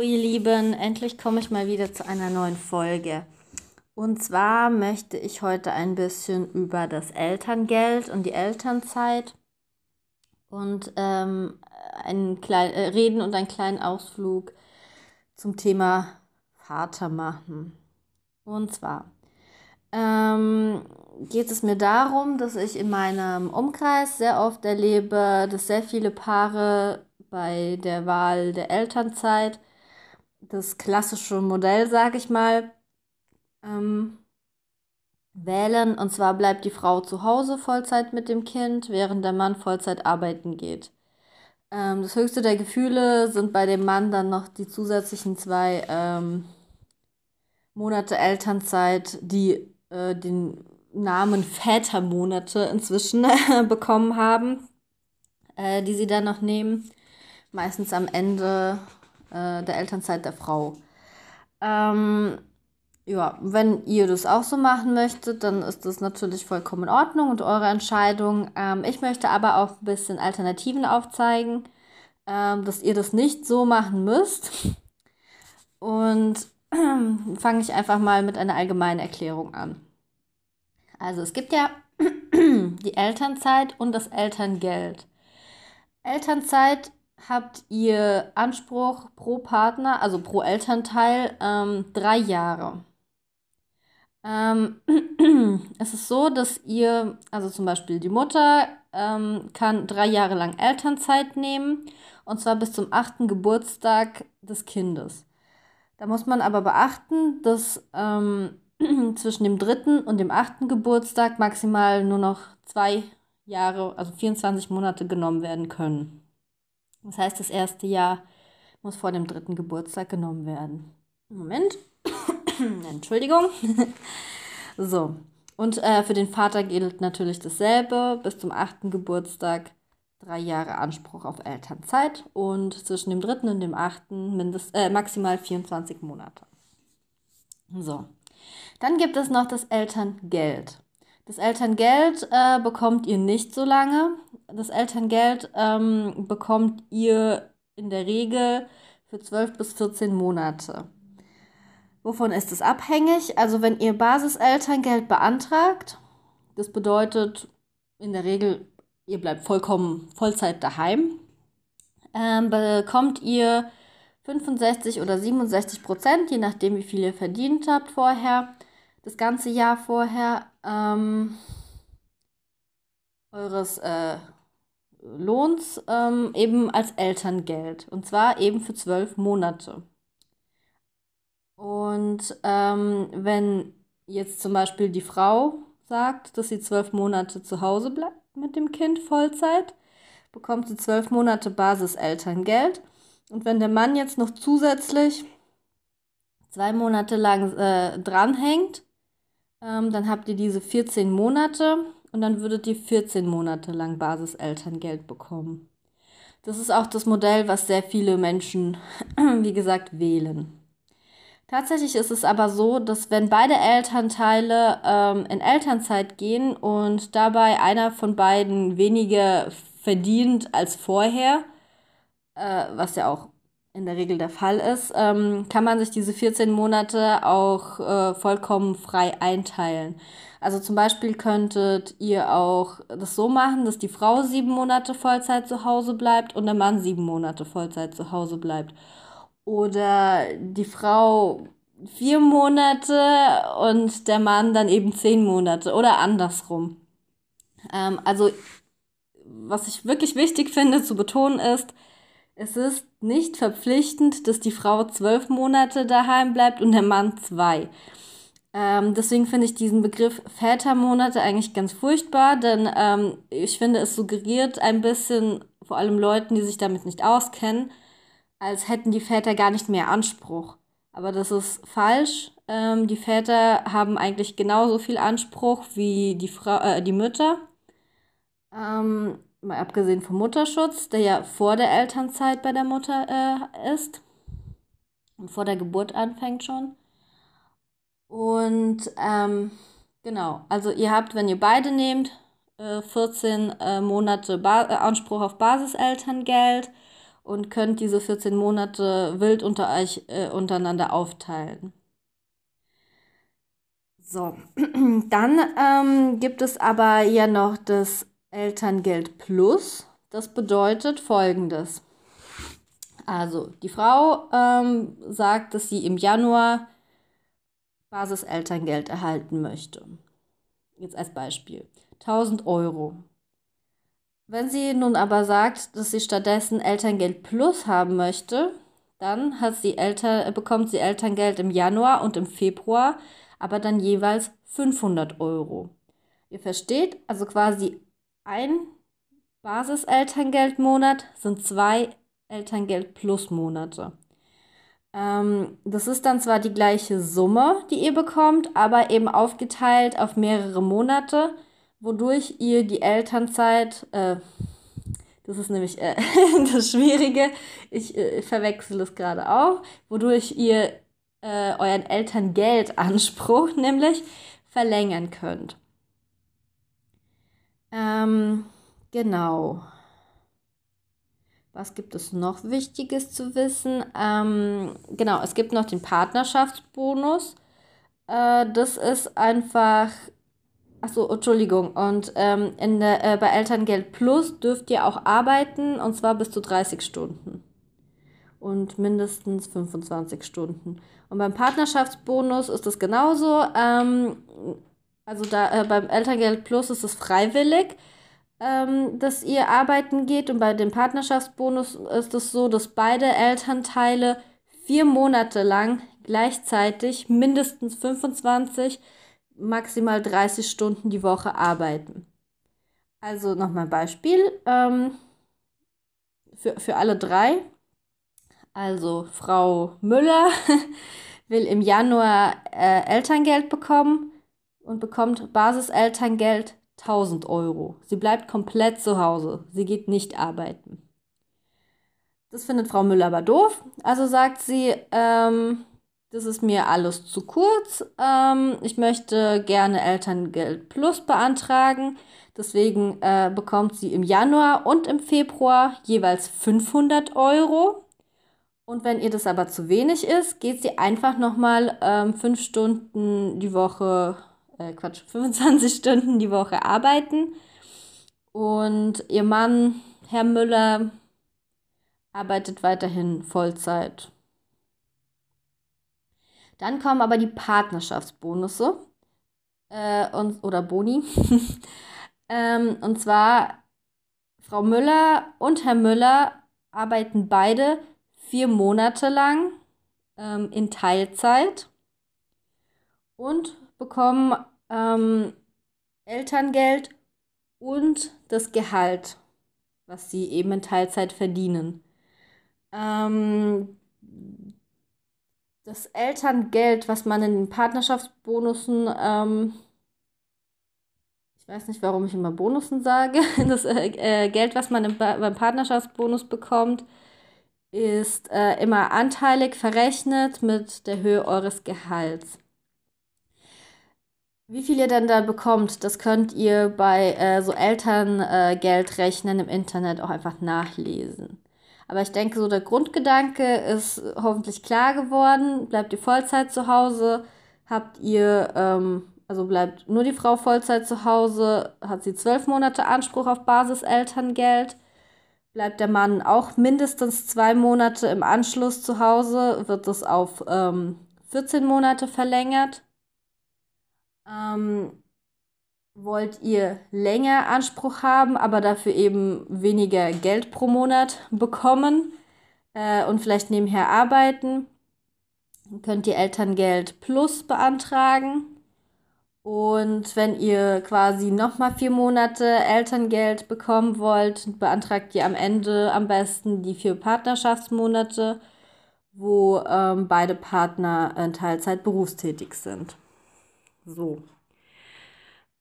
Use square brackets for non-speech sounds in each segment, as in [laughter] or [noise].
So, ihr Lieben, endlich komme ich mal wieder zu einer neuen Folge. Und zwar möchte ich heute ein bisschen über das Elterngeld und die Elternzeit und ähm, einen klein, äh, reden und einen kleinen Ausflug zum Thema Vater machen. Und zwar ähm, geht es mir darum, dass ich in meinem Umkreis sehr oft erlebe, dass sehr viele Paare bei der Wahl der Elternzeit das klassische Modell, sage ich mal, ähm, wählen. Und zwar bleibt die Frau zu Hause Vollzeit mit dem Kind, während der Mann Vollzeit arbeiten geht. Ähm, das höchste der Gefühle sind bei dem Mann dann noch die zusätzlichen zwei ähm, Monate Elternzeit, die äh, den Namen Vätermonate inzwischen [laughs] bekommen haben, äh, die sie dann noch nehmen. Meistens am Ende äh, der Elternzeit der Frau. Ähm, ja, wenn ihr das auch so machen möchtet, dann ist das natürlich vollkommen in Ordnung und eure Entscheidung. Ähm, ich möchte aber auch ein bisschen Alternativen aufzeigen, ähm, dass ihr das nicht so machen müsst. Und [clears throat] fange ich einfach mal mit einer allgemeinen Erklärung an. Also es gibt ja [clears throat] die Elternzeit und das Elterngeld. Elternzeit habt ihr Anspruch pro Partner, also pro Elternteil, ähm, drei Jahre. Ähm, [clears throat] es ist so, dass ihr, also zum Beispiel die Mutter, ähm, kann drei Jahre lang Elternzeit nehmen und zwar bis zum achten Geburtstag des Kindes. Da muss man aber beachten, dass ähm, [clears throat] zwischen dem dritten und dem achten Geburtstag maximal nur noch zwei Jahre, also 24 Monate genommen werden können. Das heißt, das erste Jahr muss vor dem dritten Geburtstag genommen werden. Moment. [coughs] Entschuldigung. [laughs] so. Und äh, für den Vater gilt natürlich dasselbe. Bis zum achten Geburtstag drei Jahre Anspruch auf Elternzeit und zwischen dem dritten und dem achten mindest, äh, maximal 24 Monate. So. Dann gibt es noch das Elterngeld. Das Elterngeld äh, bekommt ihr nicht so lange. Das Elterngeld ähm, bekommt ihr in der Regel für 12 bis 14 Monate. Wovon ist es abhängig? Also wenn ihr Basiselterngeld beantragt, das bedeutet in der Regel, ihr bleibt vollkommen Vollzeit daheim, ähm, bekommt ihr 65 oder 67 Prozent, je nachdem wie viel ihr verdient habt vorher, das ganze Jahr vorher ähm, eures äh, Lohns ähm, eben als Elterngeld. Und zwar eben für zwölf Monate. Und ähm, wenn jetzt zum Beispiel die Frau sagt, dass sie zwölf Monate zu Hause bleibt mit dem Kind Vollzeit, bekommt sie zwölf Monate Basiselterngeld. Und wenn der Mann jetzt noch zusätzlich zwei Monate lang äh, dranhängt, ähm, dann habt ihr diese 14 Monate und dann würdet ihr 14 Monate lang Basiselterngeld bekommen. Das ist auch das Modell, was sehr viele Menschen, [clears throat] wie gesagt, wählen. Tatsächlich ist es aber so, dass wenn beide Elternteile ähm, in Elternzeit gehen und dabei einer von beiden weniger verdient als vorher, äh, was ja auch in der Regel der Fall ist, ähm, kann man sich diese 14 Monate auch äh, vollkommen frei einteilen. Also zum Beispiel könntet ihr auch das so machen, dass die Frau sieben Monate Vollzeit zu Hause bleibt und der Mann sieben Monate Vollzeit zu Hause bleibt. Oder die Frau vier Monate und der Mann dann eben zehn Monate oder andersrum. Ähm, also was ich wirklich wichtig finde zu betonen ist, es ist nicht verpflichtend, dass die Frau zwölf Monate daheim bleibt und der Mann zwei. Ähm, deswegen finde ich diesen Begriff Vätermonate eigentlich ganz furchtbar, denn ähm, ich finde, es suggeriert ein bisschen, vor allem Leuten, die sich damit nicht auskennen, als hätten die Väter gar nicht mehr Anspruch. Aber das ist falsch. Ähm, die Väter haben eigentlich genauso viel Anspruch wie die, Frau, äh, die Mütter. Ähm, mal abgesehen vom Mutterschutz, der ja vor der Elternzeit bei der Mutter äh, ist und vor der Geburt anfängt schon. Und ähm, genau, also ihr habt, wenn ihr beide nehmt, äh, 14 äh, Monate ba äh, Anspruch auf Basiselterngeld und könnt diese 14 Monate wild unter euch äh, untereinander aufteilen. So, [clears throat] dann ähm, gibt es aber ja noch das Elterngeld Plus. Das bedeutet folgendes. Also, die Frau ähm, sagt, dass sie im Januar Basiselterngeld erhalten möchte. Jetzt als Beispiel. 1000 Euro. Wenn sie nun aber sagt, dass sie stattdessen Elterngeld Plus haben möchte, dann hat sie Eltern, bekommt sie Elterngeld im Januar und im Februar aber dann jeweils 500 Euro. Ihr versteht, also quasi ein Basis-Elterngeldmonat sind zwei Elterngeld-Plus-Monate. Ähm, das ist dann zwar die gleiche Summe, die ihr bekommt, aber eben aufgeteilt auf mehrere Monate, wodurch ihr die Elternzeit, äh, das ist nämlich äh, [laughs] das Schwierige, ich äh, verwechsel es gerade auch, wodurch ihr äh, euren Elterngeldanspruch [laughs] nämlich verlängern könnt. Ähm, genau. Was gibt es noch Wichtiges zu wissen? Ähm, genau, es gibt noch den Partnerschaftsbonus. Äh, das ist einfach. Achso, Entschuldigung. Und ähm, in der, äh, bei Elterngeld Plus dürft ihr auch arbeiten und zwar bis zu 30 Stunden. Und mindestens 25 Stunden. Und beim Partnerschaftsbonus ist es genauso. Ähm, also da äh, beim Elterngeld Plus ist es freiwillig, ähm, dass ihr arbeiten geht. Und bei dem Partnerschaftsbonus ist es so, dass beide Elternteile vier Monate lang gleichzeitig mindestens 25, maximal 30 Stunden die Woche arbeiten. Also nochmal ein Beispiel ähm, für, für alle drei. Also Frau Müller [laughs] will im Januar äh, Elterngeld bekommen und bekommt Basiselterngeld 1000 Euro. Sie bleibt komplett zu Hause. Sie geht nicht arbeiten. Das findet Frau Müller aber doof. Also sagt sie, ähm, das ist mir alles zu kurz. Ähm, ich möchte gerne Elterngeld Plus beantragen. Deswegen äh, bekommt sie im Januar und im Februar jeweils 500 Euro. Und wenn ihr das aber zu wenig ist, geht sie einfach nochmal ähm, fünf Stunden die Woche, äh, Quatsch, [laughs] 25 Stunden die Woche arbeiten. Und ihr Mann, Herr Müller, arbeitet weiterhin Vollzeit. Dann kommen aber die Partnerschaftsbonusse äh, und, oder Boni. [laughs] ähm, und zwar Frau Müller und Herr Müller arbeiten beide vier Monate lang ähm, in Teilzeit und bekommen ähm, Elterngeld und das Gehalt, was sie eben in Teilzeit verdienen. Ähm, das Elterngeld, was man in den Partnerschaftsbonussen, ähm, ich weiß nicht, warum ich immer Bonussen sage, [laughs] das äh, äh Geld, was man im, beim Partnerschaftsbonus bekommt, ist äh, immer anteilig verrechnet mit der Höhe eures Gehalts. Wie viel ihr denn da bekommt, das könnt ihr bei äh, so Elterngeldrechnen äh, im Internet auch einfach nachlesen. Aber ich denke, so der Grundgedanke ist hoffentlich klar geworden. Bleibt ihr Vollzeit zu Hause, habt ihr, ähm, also bleibt nur die Frau Vollzeit zu Hause, hat sie zwölf Monate Anspruch auf Basiselterngeld. Bleibt der Mann auch mindestens zwei Monate im Anschluss zu Hause, wird es auf ähm, 14 Monate verlängert. Ähm, wollt ihr länger Anspruch haben, aber dafür eben weniger Geld pro Monat bekommen äh, und vielleicht nebenher arbeiten, könnt ihr Elterngeld Plus beantragen. Und wenn ihr quasi nochmal vier Monate Elterngeld bekommen wollt, beantragt ihr am Ende am besten die vier Partnerschaftsmonate, wo ähm, beide Partner in Teilzeit berufstätig sind. So.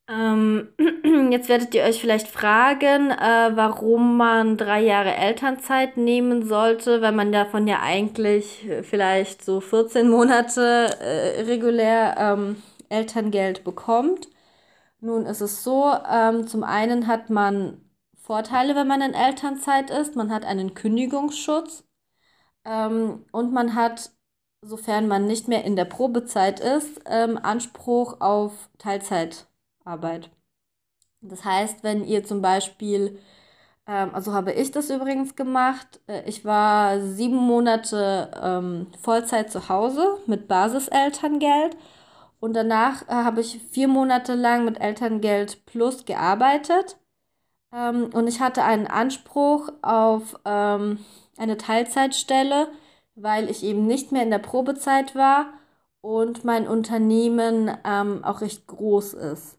Ähm, [clears throat] jetzt werdet ihr euch vielleicht fragen, äh, warum man drei Jahre Elternzeit nehmen sollte, wenn man davon ja eigentlich vielleicht so 14 Monate äh, regulär ähm, Elterngeld bekommt. Nun ist es so, ähm, zum einen hat man Vorteile, wenn man in Elternzeit ist. Man hat einen Kündigungsschutz und man hat, sofern man nicht mehr in der Probezeit ist, ähm, Anspruch auf Teilzeitarbeit. Das heißt, wenn ihr zum Beispiel, ähm, also habe ich das übrigens gemacht, äh, ich war sieben Monate ähm, Vollzeit zu Hause mit Basiselterngeld und danach äh, habe ich vier Monate lang mit Elterngeld Plus gearbeitet. Ähm, und ich hatte einen Anspruch auf ähm, eine Teilzeitstelle, weil ich eben nicht mehr in der Probezeit war und mein Unternehmen ähm, auch recht groß ist.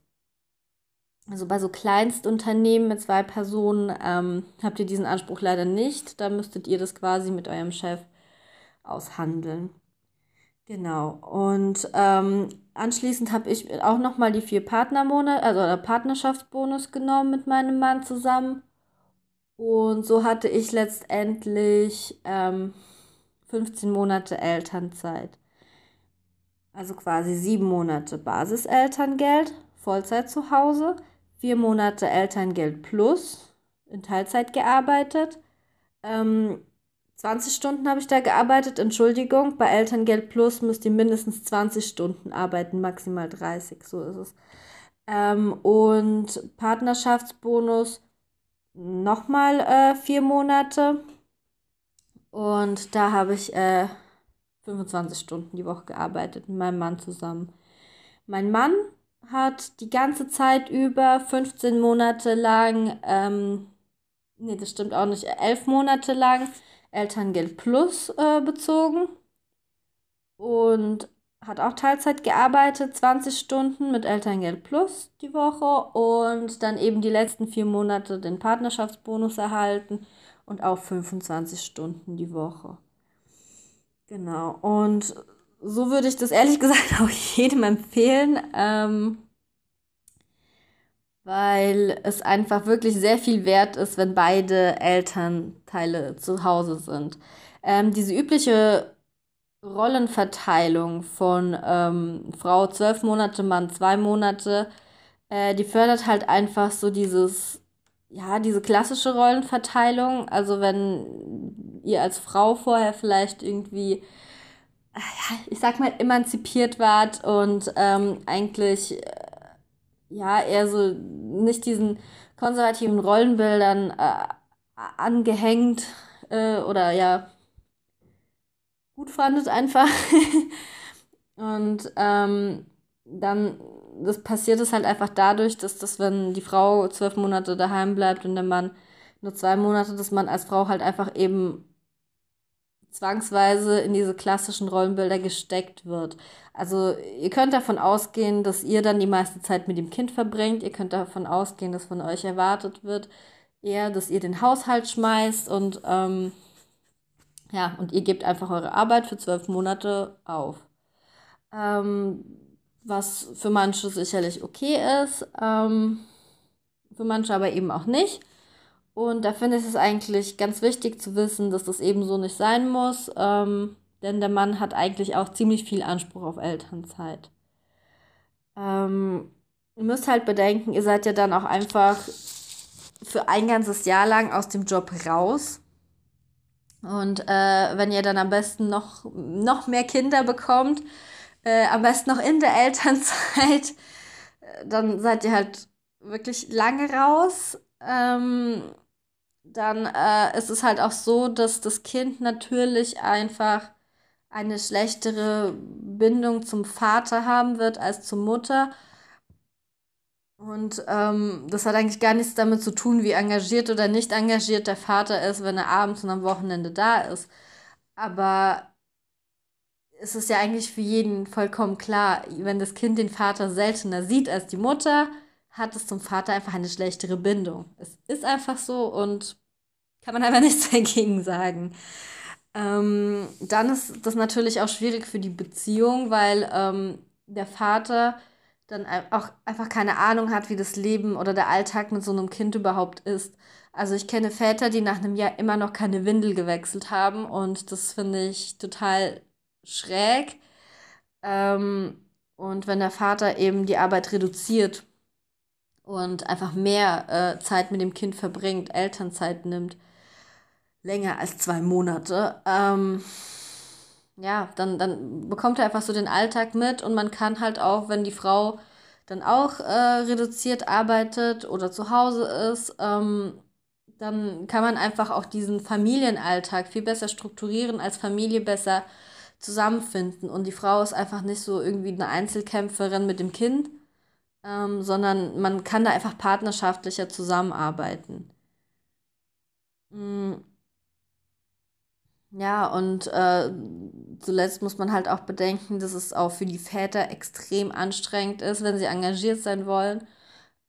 Also bei so Kleinstunternehmen mit zwei Personen ähm, habt ihr diesen Anspruch leider nicht. Da müsstet ihr das quasi mit eurem Chef aushandeln. Genau. Und ähm, anschließend habe ich auch nochmal die vier Partnermonate, also der Partnerschaftsbonus genommen mit meinem Mann zusammen. Und so hatte ich letztendlich ähm, 15 Monate Elternzeit. Also quasi sieben Monate Basiselterngeld, Vollzeit zu Hause, vier Monate Elterngeld plus in Teilzeit gearbeitet. Ähm, 20 Stunden habe ich da gearbeitet, Entschuldigung. Bei Elterngeld Plus müsst ihr mindestens 20 Stunden arbeiten, maximal 30, so ist es. Ähm, und Partnerschaftsbonus nochmal äh, vier Monate. Und da habe ich äh, 25 Stunden die Woche gearbeitet mit meinem Mann zusammen. Mein Mann hat die ganze Zeit über 15 Monate lang, ähm, nee, das stimmt auch nicht, 11 Monate lang Elterngeld Plus äh, bezogen und hat auch Teilzeit gearbeitet, 20 Stunden mit Elterngeld Plus die Woche und dann eben die letzten vier Monate den Partnerschaftsbonus erhalten und auch 25 Stunden die Woche. Genau, und so würde ich das ehrlich [laughs] gesagt auch jedem empfehlen, ähm, weil es einfach wirklich sehr viel wert ist, wenn beide Elternteile zu Hause sind. Ähm, diese übliche Rollenverteilung von ähm, Frau zwölf Monate, Mann zwei Monate, äh, die fördert halt einfach so dieses, ja, diese klassische Rollenverteilung. Also wenn ihr als Frau vorher vielleicht irgendwie ich sag mal, emanzipiert wart und ähm, eigentlich äh, ja eher so nicht diesen konservativen Rollenbildern äh, angehängt äh, oder ja gut fandet einfach. [laughs] und ähm, dann das passiert es halt einfach dadurch, dass das, wenn die Frau zwölf Monate daheim bleibt und der Mann nur zwei Monate, dass man als Frau halt einfach eben zwangsweise in diese klassischen Rollenbilder gesteckt wird. Also ihr könnt davon ausgehen, dass ihr dann die meiste Zeit mit dem Kind verbringt. Ihr könnt davon ausgehen, dass von euch erwartet wird, eher, dass ihr den Haushalt schmeißt und ähm, ja, und ihr gebt einfach eure Arbeit für zwölf Monate auf. Ähm, was für manche sicherlich okay ist, ähm, für manche aber eben auch nicht. Und da finde ich es eigentlich ganz wichtig zu wissen, dass das eben so nicht sein muss, ähm, denn der Mann hat eigentlich auch ziemlich viel Anspruch auf Elternzeit. Ähm, ihr müsst halt bedenken, ihr seid ja dann auch einfach für ein ganzes Jahr lang aus dem Job raus. Und äh, wenn ihr dann am besten noch, noch mehr Kinder bekommt, äh, am besten noch in der Elternzeit, [laughs] äh, dann seid ihr halt wirklich lange raus. Ähm, dann äh, ist es halt auch so, dass das Kind natürlich einfach eine schlechtere Bindung zum Vater haben wird als zur Mutter. Und ähm, das hat eigentlich gar nichts damit zu tun, wie engagiert oder nicht engagiert der Vater ist, wenn er abends und am Wochenende da ist. Aber es ist ja eigentlich für jeden vollkommen klar, wenn das Kind den Vater seltener sieht als die Mutter, hat es zum Vater einfach eine schlechtere Bindung. Es ist einfach so und kann man einfach [laughs] nichts dagegen sagen. Ähm, dann ist das natürlich auch schwierig für die Beziehung, weil ähm, der Vater dann auch einfach keine Ahnung hat, wie das Leben oder der Alltag mit so einem Kind überhaupt ist. Also ich kenne Väter, die nach einem Jahr immer noch keine Windel gewechselt haben und das finde ich total schräg. Ähm, und wenn der Vater eben die Arbeit reduziert und einfach mehr äh, Zeit mit dem Kind verbringt, Elternzeit nimmt, länger als zwei Monate, ähm, ja, dann, dann bekommt er einfach so den Alltag mit und man kann halt auch, wenn die Frau dann auch äh, reduziert arbeitet oder zu Hause ist, ähm, dann kann man einfach auch diesen Familienalltag viel besser strukturieren, als Familie besser zusammenfinden. Und die Frau ist einfach nicht so irgendwie eine Einzelkämpferin mit dem Kind, ähm, sondern man kann da einfach partnerschaftlicher zusammenarbeiten. Mhm. Ja, und äh, zuletzt muss man halt auch bedenken, dass es auch für die Väter extrem anstrengend ist, wenn sie engagiert sein wollen,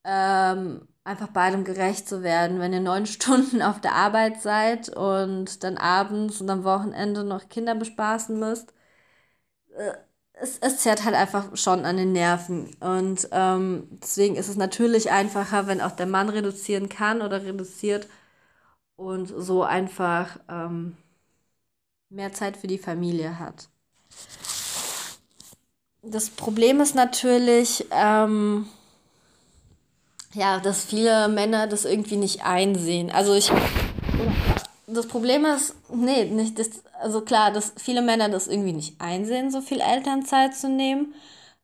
ähm, einfach beidem gerecht zu werden. Wenn ihr neun [laughs] Stunden auf der Arbeit seid und dann abends und am Wochenende noch Kinder bespaßen müsst, äh, es, es zerrt halt einfach schon an den Nerven. Und ähm, deswegen ist es natürlich einfacher, wenn auch der Mann reduzieren kann oder reduziert und so einfach ähm, mehr Zeit für die Familie hat. Das Problem ist natürlich, ähm, ja, dass viele Männer das irgendwie nicht einsehen. Also ich. Das Problem ist, nee, nicht das, also klar, dass viele Männer das irgendwie nicht einsehen, so viel Elternzeit zu nehmen,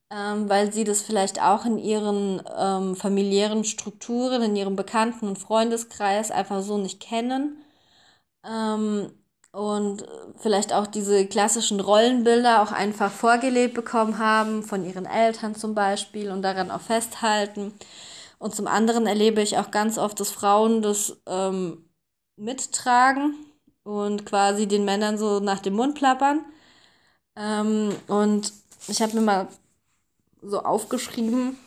ähm, weil sie das vielleicht auch in ihren ähm, familiären Strukturen, in ihrem Bekannten- und Freundeskreis einfach so nicht kennen. Ähm, und vielleicht auch diese klassischen Rollenbilder auch einfach vorgelebt bekommen haben, von ihren Eltern zum Beispiel und daran auch festhalten. Und zum anderen erlebe ich auch ganz oft, dass Frauen das ähm, mittragen und quasi den Männern so nach dem Mund plappern. Ähm, und ich habe mir mal so aufgeschrieben,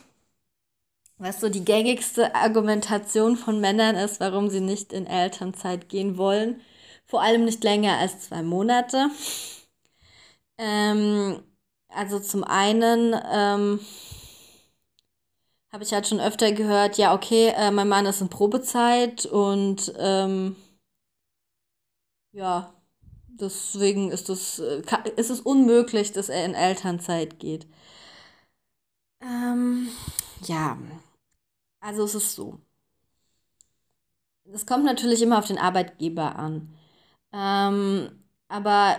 was so die gängigste Argumentation von Männern ist, warum sie nicht in Elternzeit gehen wollen. Vor allem nicht länger als zwei Monate. Ähm, also zum einen ähm, habe ich halt schon öfter gehört, ja, okay, äh, mein Mann ist in Probezeit und ähm, ja, deswegen ist es, äh, ist es unmöglich, dass er in Elternzeit geht. Ähm, ja, also es ist so. Es kommt natürlich immer auf den Arbeitgeber an. Ähm, aber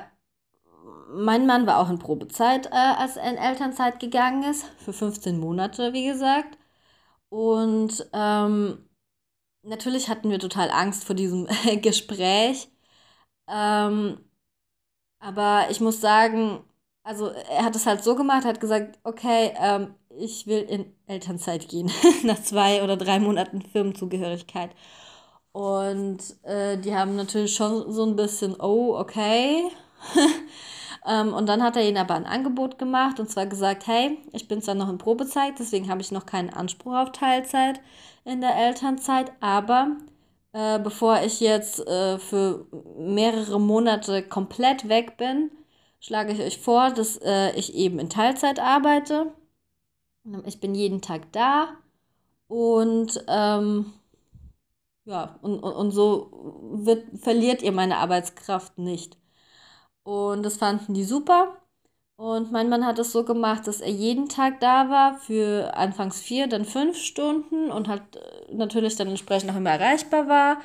mein Mann war auch in Probezeit, äh, als er in Elternzeit gegangen ist, für 15 Monate, wie gesagt. Und ähm, natürlich hatten wir total Angst vor diesem [laughs] Gespräch. Ähm, aber ich muss sagen, also er hat es halt so gemacht, hat gesagt, okay, ähm, ich will in Elternzeit gehen, [laughs] nach zwei oder drei Monaten Firmenzugehörigkeit. Und äh, die haben natürlich schon so ein bisschen, oh, okay. [laughs] Ähm, und dann hat er ihnen aber ein Angebot gemacht und zwar gesagt, hey, ich bin zwar noch in Probezeit, deswegen habe ich noch keinen Anspruch auf Teilzeit in der Elternzeit, aber äh, bevor ich jetzt äh, für mehrere Monate komplett weg bin, schlage ich euch vor, dass äh, ich eben in Teilzeit arbeite. Ich bin jeden Tag da und ähm, ja, und, und, so wird, verliert ihr meine Arbeitskraft nicht. Und das fanden die super. Und mein Mann hat es so gemacht, dass er jeden Tag da war, für anfangs vier, dann fünf Stunden und halt äh, natürlich dann entsprechend auch immer erreichbar war.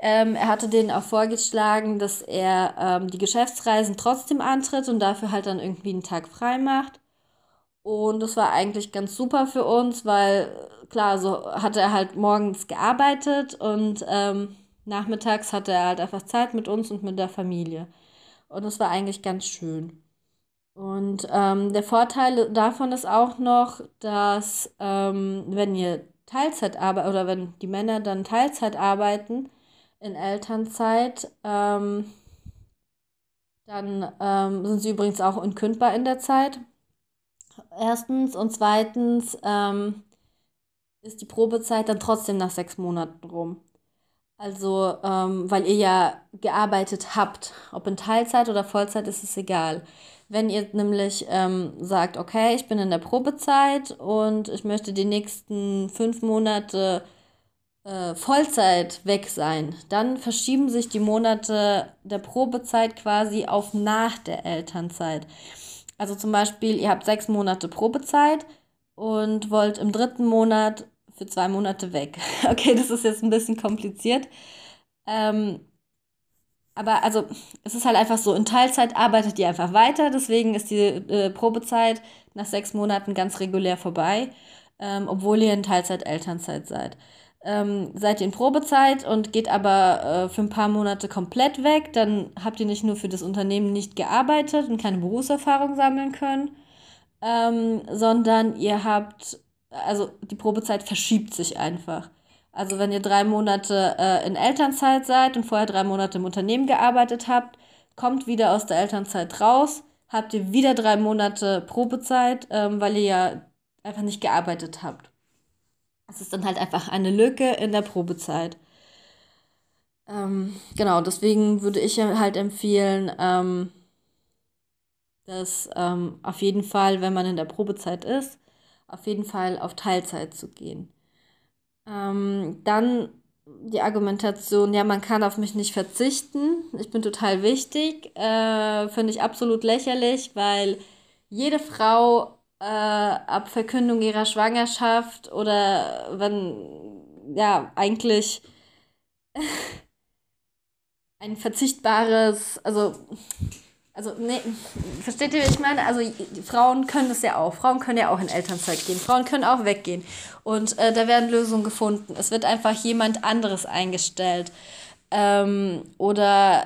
Ähm, er hatte denen auch vorgeschlagen, dass er ähm, die Geschäftsreisen trotzdem antritt und dafür halt dann irgendwie einen Tag frei macht. Und das war eigentlich ganz super für uns, weil klar, so hatte er halt morgens gearbeitet und ähm, nachmittags hatte er halt einfach Zeit mit uns und mit der Familie. Und das war eigentlich ganz schön. Und ähm, der Vorteil davon ist auch noch, dass ähm, wenn ihr Teilzeit arbeitet oder wenn die Männer dann Teilzeit arbeiten in Elternzeit, ähm, dann ähm, sind sie übrigens auch unkündbar in der Zeit. Erstens und zweitens ähm, ist die Probezeit dann trotzdem nach sechs Monaten rum. Also, ähm, weil ihr ja gearbeitet habt, ob in Teilzeit oder Vollzeit, ist es egal. Wenn ihr nämlich ähm, sagt, okay, ich bin in der Probezeit und ich möchte die nächsten fünf Monate äh, Vollzeit weg sein, dann verschieben sich die Monate der Probezeit quasi auf nach der Elternzeit. Also zum Beispiel, ihr habt sechs Monate Probezeit und wollt im dritten Monat für zwei Monate weg. [laughs] Okay, das ist jetzt ein bisschen kompliziert. Ähm, aber also es ist halt einfach so, in Teilzeit arbeitet ihr einfach weiter, deswegen ist die äh, Probezeit nach sechs Monaten ganz regulär vorbei, ähm, obwohl ihr in Teilzeit Elternzeit seid. Ähm, seid ihr in Probezeit und geht aber äh, für ein paar Monate komplett weg, dann habt ihr nicht nur für das Unternehmen nicht gearbeitet und keine Berufserfahrung sammeln können, ähm, sondern ihr habt, also die Probezeit verschiebt sich einfach. Also wenn ihr drei Monate äh, in Elternzeit seid und vorher drei Monate im Unternehmen gearbeitet habt, kommt wieder aus der Elternzeit raus, habt ihr wieder drei Monate Probezeit, ähm, weil ihr ja einfach nicht gearbeitet habt. Es ist dann halt einfach eine Lücke in der Probezeit. Ähm, genau, deswegen würde ich halt empfehlen, ähm, dass ähm, auf jeden Fall, wenn man in der Probezeit ist, auf jeden Fall auf Teilzeit zu gehen. Ähm, dann die Argumentation, ja, man kann auf mich nicht verzichten. Ich bin total wichtig. Äh, Finde ich absolut lächerlich, weil jede Frau äh, ab Verkündung ihrer Schwangerschaft oder wenn, ja, eigentlich [laughs] ein verzichtbares, also also, nee, versteht ihr, wie ich meine? Also, Frauen können das ja auch. Frauen können ja auch in Elternzeit gehen. Frauen können auch weggehen. Und äh, da werden Lösungen gefunden. Es wird einfach jemand anderes eingestellt. Ähm, oder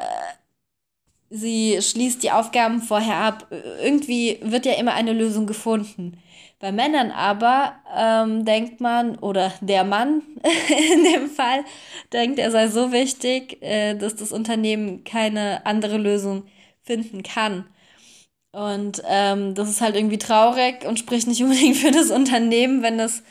sie schließt die Aufgaben vorher ab. Irgendwie wird ja immer eine Lösung gefunden. Bei Männern aber ähm, denkt man, oder der Mann [laughs] in dem Fall, denkt, er sei so wichtig, äh, dass das Unternehmen keine andere Lösung finden kann. Und ähm, das ist halt irgendwie traurig und spricht nicht [laughs] unbedingt für das Unternehmen, wenn es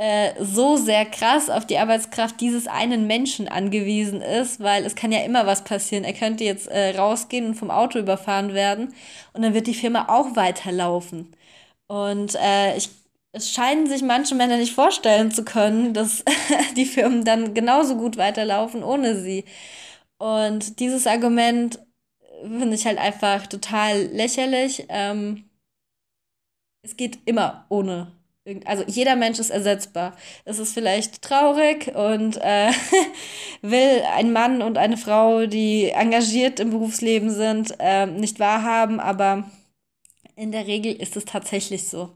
äh, so sehr krass auf die Arbeitskraft dieses einen Menschen angewiesen ist, weil es kann ja immer was passieren. Er könnte jetzt äh, rausgehen und vom Auto überfahren werden und dann wird die Firma auch weiterlaufen. Und äh, ich, es scheinen sich manche Männer nicht vorstellen zu können, dass [laughs] die Firmen dann genauso gut weiterlaufen ohne sie. Und dieses Argument finde ich halt einfach total lächerlich. Ähm, es geht immer ohne. Also jeder Mensch ist ersetzbar. Es ist vielleicht traurig und äh, [laughs] will ein Mann und eine Frau, die engagiert im Berufsleben sind, äh, nicht wahrhaben, aber in der Regel ist es tatsächlich so.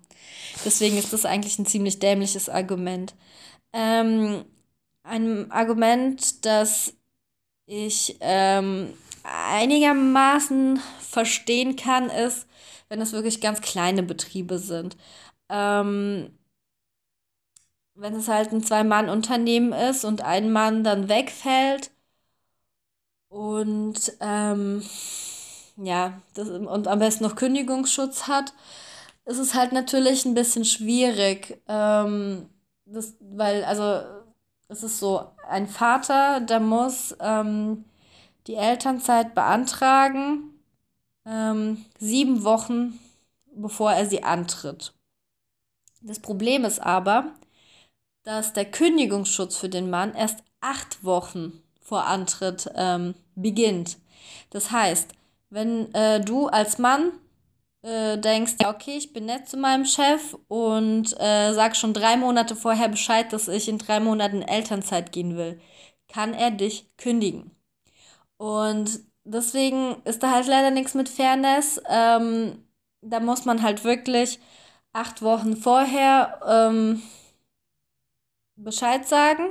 Deswegen ist das eigentlich ein ziemlich dämliches Argument. Ähm, ein Argument, das ich ähm, einigermaßen verstehen kann, ist, wenn es wirklich ganz kleine Betriebe sind. Ähm, wenn es halt ein Zwei-Mann-Unternehmen ist und ein Mann dann wegfällt und ähm, ja, das, und am besten noch Kündigungsschutz hat, ist es halt natürlich ein bisschen schwierig. Ähm, das, weil, also, es ist so, ein Vater, der muss ähm, die Elternzeit beantragen, ähm, sieben Wochen bevor er sie antritt. Das Problem ist aber, dass der Kündigungsschutz für den Mann erst acht Wochen vor Antritt ähm, beginnt. Das heißt, wenn äh, du als Mann äh, denkst, ja, okay, ich bin nett zu meinem Chef und äh, sag schon drei Monate vorher Bescheid, dass ich in drei Monaten Elternzeit gehen will, kann er dich kündigen. Und deswegen ist da halt leider nichts mit Fairness. Ähm, da muss man halt wirklich acht Wochen vorher ähm, Bescheid sagen.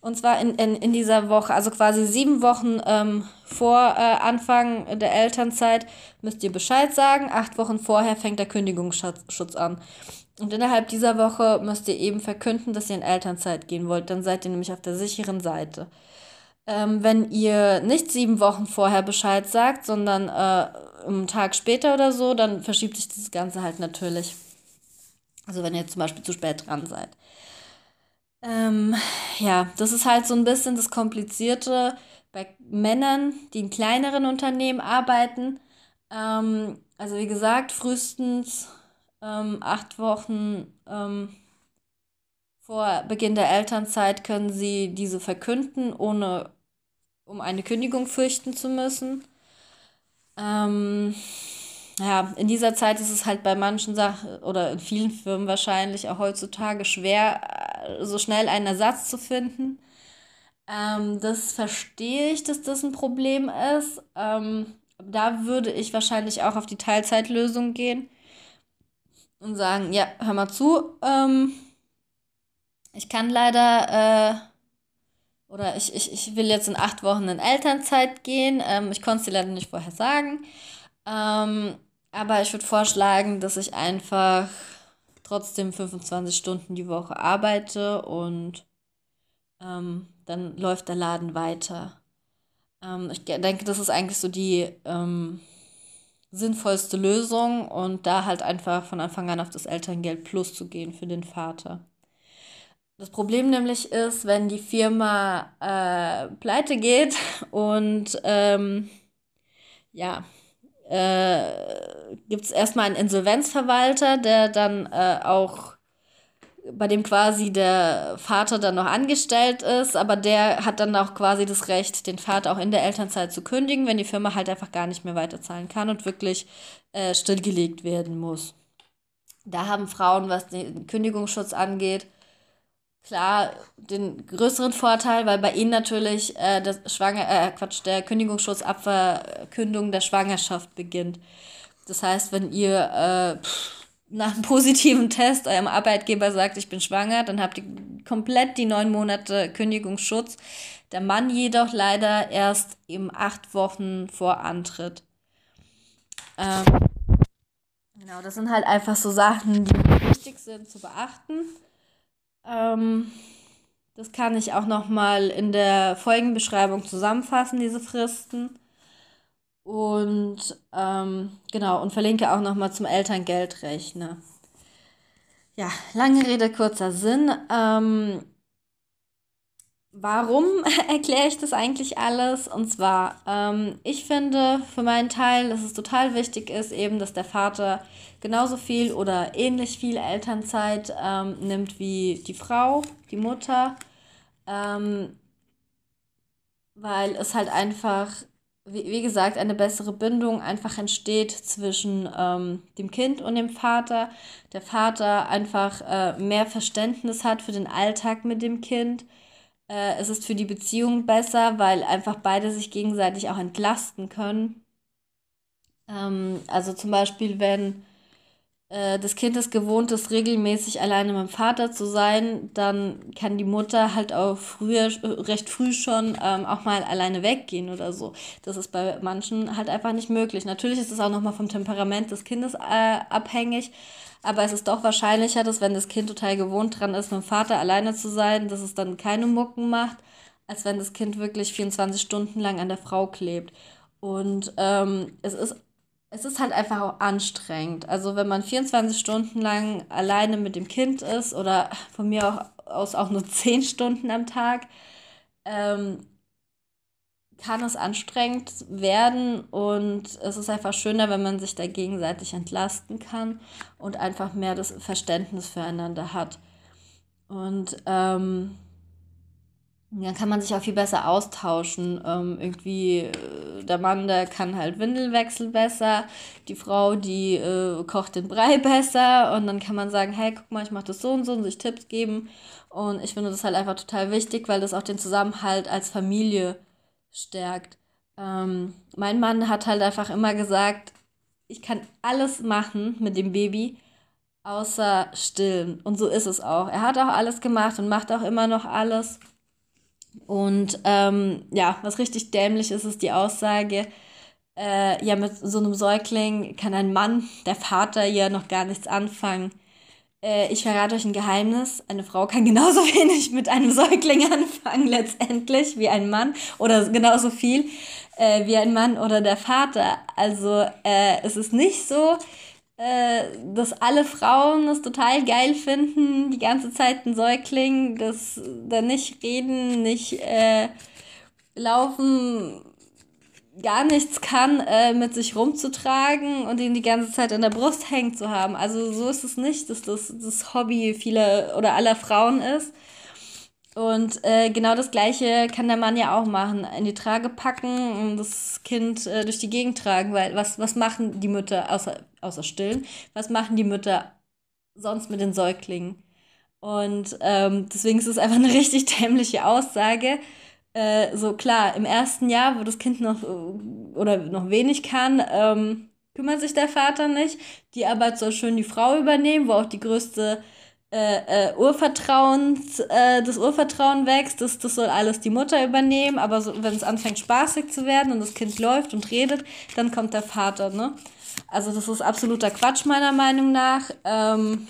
Und zwar in, in, in dieser Woche, also quasi sieben Wochen ähm, vor äh, Anfang der Elternzeit müsst ihr Bescheid sagen. Acht Wochen vorher fängt der Kündigungsschutz an. Und innerhalb dieser Woche müsst ihr eben verkünden, dass ihr in Elternzeit gehen wollt. Dann seid ihr nämlich auf der sicheren Seite. Ähm, wenn ihr nicht sieben Wochen vorher Bescheid sagt, sondern äh, einen Tag später oder so, dann verschiebt sich das Ganze halt natürlich. Also wenn ihr zum Beispiel zu spät dran seid. Ähm, ja, das ist halt so ein bisschen das Komplizierte bei Männern, die in kleineren Unternehmen arbeiten. Ähm, also wie gesagt, frühestens ähm, acht Wochen ähm, vor Beginn der Elternzeit können sie diese verkünden, ohne um eine Kündigung fürchten zu müssen. Ähm, ja, in dieser Zeit ist es halt bei manchen Sachen oder in vielen Firmen wahrscheinlich auch heutzutage schwer, so schnell einen Ersatz zu finden. Ähm, das verstehe ich, dass das ein Problem ist. Ähm, da würde ich wahrscheinlich auch auf die Teilzeitlösung gehen und sagen, ja, hör mal zu, ähm, ich kann leider, äh, oder ich, ich, ich will jetzt in acht Wochen in Elternzeit gehen. Ähm, ich konnte es dir leider nicht vorher sagen. Ähm, aber ich würde vorschlagen, dass ich einfach trotzdem 25 Stunden die Woche arbeite und ähm, dann läuft der Laden weiter. Ähm, ich denke, das ist eigentlich so die ähm, sinnvollste Lösung und da halt einfach von Anfang an auf das Elterngeld Plus zu gehen für den Vater. Das Problem nämlich ist, wenn die Firma äh, pleite geht [laughs] und ähm, ja, äh, gibt es erstmal einen Insolvenzverwalter, der dann äh, auch bei dem quasi der Vater dann noch angestellt ist, aber der hat dann auch quasi das Recht, den Vater auch in der Elternzeit zu kündigen, wenn die Firma halt einfach gar nicht mehr weiterzahlen kann und wirklich äh, stillgelegt werden muss. Da haben Frauen, was den Kündigungsschutz angeht, klar den größeren Vorteil, weil bei ihnen natürlich äh, das Schwanger, äh, Quatsch, der Kündigungsschutz ab Verkündung der Schwangerschaft beginnt. Das heißt, wenn ihr äh, nach einem positiven Test eurem Arbeitgeber sagt, ich bin schwanger, dann habt ihr komplett die neun Monate Kündigungsschutz. Der Mann jedoch leider erst eben acht Wochen vor Antritt. Ähm, genau, das sind halt einfach so Sachen, die wichtig sind zu beachten. Ähm, das kann ich auch nochmal in der Folgenbeschreibung zusammenfassen, diese Fristen. Und ähm, genau, und verlinke auch nochmal zum Elterngeldrechner. Ja, lange Rede, kurzer Sinn. Ähm, warum [laughs] erkläre ich das eigentlich alles? Und zwar, ähm, ich finde für meinen Teil, dass es total wichtig ist, eben, dass der Vater genauso viel oder ähnlich viel Elternzeit ähm, nimmt wie die Frau, die Mutter. Ähm, weil es halt einfach wie, wie gesagt, eine bessere Bindung einfach entsteht zwischen ähm, dem Kind und dem Vater. Der Vater einfach äh, mehr Verständnis hat für den Alltag mit dem Kind. Äh, es ist für die Beziehung besser, weil einfach beide sich gegenseitig auch entlasten können. Ähm, also zum Beispiel, wenn das Kind ist gewohnt ist, regelmäßig alleine mit dem Vater zu sein, dann kann die Mutter halt auch früher, recht früh schon ähm, auch mal alleine weggehen oder so. Das ist bei manchen halt einfach nicht möglich. Natürlich ist es auch nochmal vom Temperament des Kindes äh, abhängig, aber es ist doch wahrscheinlicher, dass wenn das Kind total gewohnt dran ist, mit dem Vater alleine zu sein, dass es dann keine Mucken macht, als wenn das Kind wirklich 24 Stunden lang an der Frau klebt. Und ähm, es ist es ist halt einfach auch anstrengend. Also wenn man 24 Stunden lang alleine mit dem Kind ist oder von mir auch aus auch nur 10 Stunden am Tag, ähm, kann es anstrengend werden und es ist einfach schöner, wenn man sich da gegenseitig entlasten kann und einfach mehr das Verständnis füreinander hat. Und ähm, dann kann man sich auch viel besser austauschen. Ähm, irgendwie, äh, der Mann, der kann halt Windelwechsel besser, die Frau, die äh, kocht den Brei [laughs] besser und dann kann man sagen, hey, guck mal, ich mache das so und so und sich Tipps geben. Und ich finde das halt einfach total wichtig, weil das auch den Zusammenhalt als Familie stärkt. Ähm, mein Mann hat halt einfach immer gesagt, ich kann alles machen mit dem Baby, außer stillen. Und so ist es auch. Er hat auch alles gemacht und macht auch immer noch alles. Und ähm, ja, was richtig dämlich ist, ist die Aussage, äh, ja, mit so einem Säugling kann ein Mann, der Vater, ja noch gar nichts anfangen. Äh, ich verrate euch ein Geheimnis. Eine Frau kann genauso [laughs] wenig mit einem Säugling anfangen, letztendlich, wie ein Mann. Oder genauso viel äh, wie ein Mann oder der Vater. Also äh, es ist nicht so, dass alle Frauen es total geil finden, die ganze Zeit ein Säugling, dass da nicht reden, nicht äh, laufen, gar nichts kann, äh, mit sich rumzutragen und ihn die ganze Zeit an der Brust hängen zu haben. Also so ist es nicht, dass das das Hobby vieler oder aller Frauen ist. Und äh, genau das Gleiche kann der Mann ja auch machen. In die Trage packen und das Kind äh, durch die Gegend tragen. Weil was, was machen die Mütter, außer, außer stillen, was machen die Mütter sonst mit den Säuglingen? Und ähm, deswegen ist es einfach eine [laughs] richtig dämliche Aussage. Äh, so klar, im ersten Jahr, wo das Kind noch äh, oder noch wenig kann, ähm, kümmert sich der Vater nicht. Die Arbeit soll schön die Frau übernehmen, wo auch die größte äh, äh, Urvertrauen, äh, das Urvertrauen wächst, das, das soll alles die Mutter übernehmen, aber so, wenn es anfängt spaßig zu werden und das Kind läuft und redet, dann kommt der Vater, ne? Also das ist absoluter Quatsch meiner Meinung nach, ähm,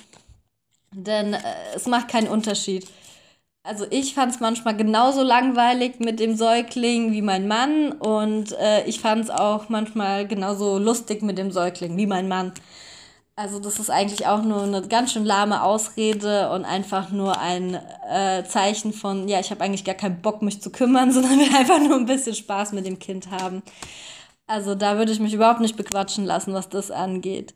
denn äh, es macht keinen Unterschied. Also ich fand es manchmal genauso langweilig mit dem Säugling wie mein Mann und äh, ich fand es auch manchmal genauso lustig mit dem Säugling wie mein Mann. Also das ist eigentlich auch nur eine ganz schön lahme Ausrede und einfach nur ein äh, Zeichen von, ja, ich habe eigentlich gar keinen Bock, mich zu kümmern, [laughs] sondern will einfach nur ein bisschen Spaß mit dem Kind haben. Also da würde ich mich überhaupt nicht bequatschen lassen, was das angeht.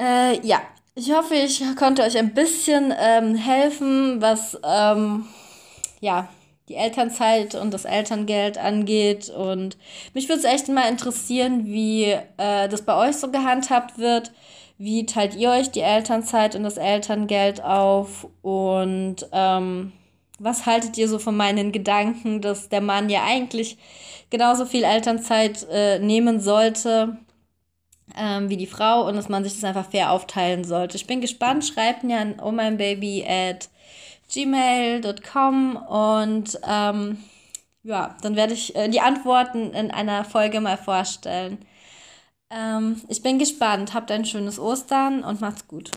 Äh, ja, ich hoffe, ich konnte euch ein bisschen ähm, helfen, was ähm, ja, die Elternzeit und das Elterngeld angeht. Und mich würde es echt mal interessieren, wie äh, das bei euch so gehandhabt wird. Wie teilt ihr euch die Elternzeit und das Elterngeld auf? Und ähm, was haltet ihr so von meinen Gedanken, dass der Mann ja eigentlich genauso viel Elternzeit äh, nehmen sollte ähm, wie die Frau und dass man sich das einfach fair aufteilen sollte? Ich bin gespannt. Schreibt mir an oh mein Baby at gmail.com und ähm, ja, dann werde ich äh, die Antworten in einer Folge mal vorstellen. Ähm, ich bin gespannt. Habt ein schönes Ostern und macht's gut.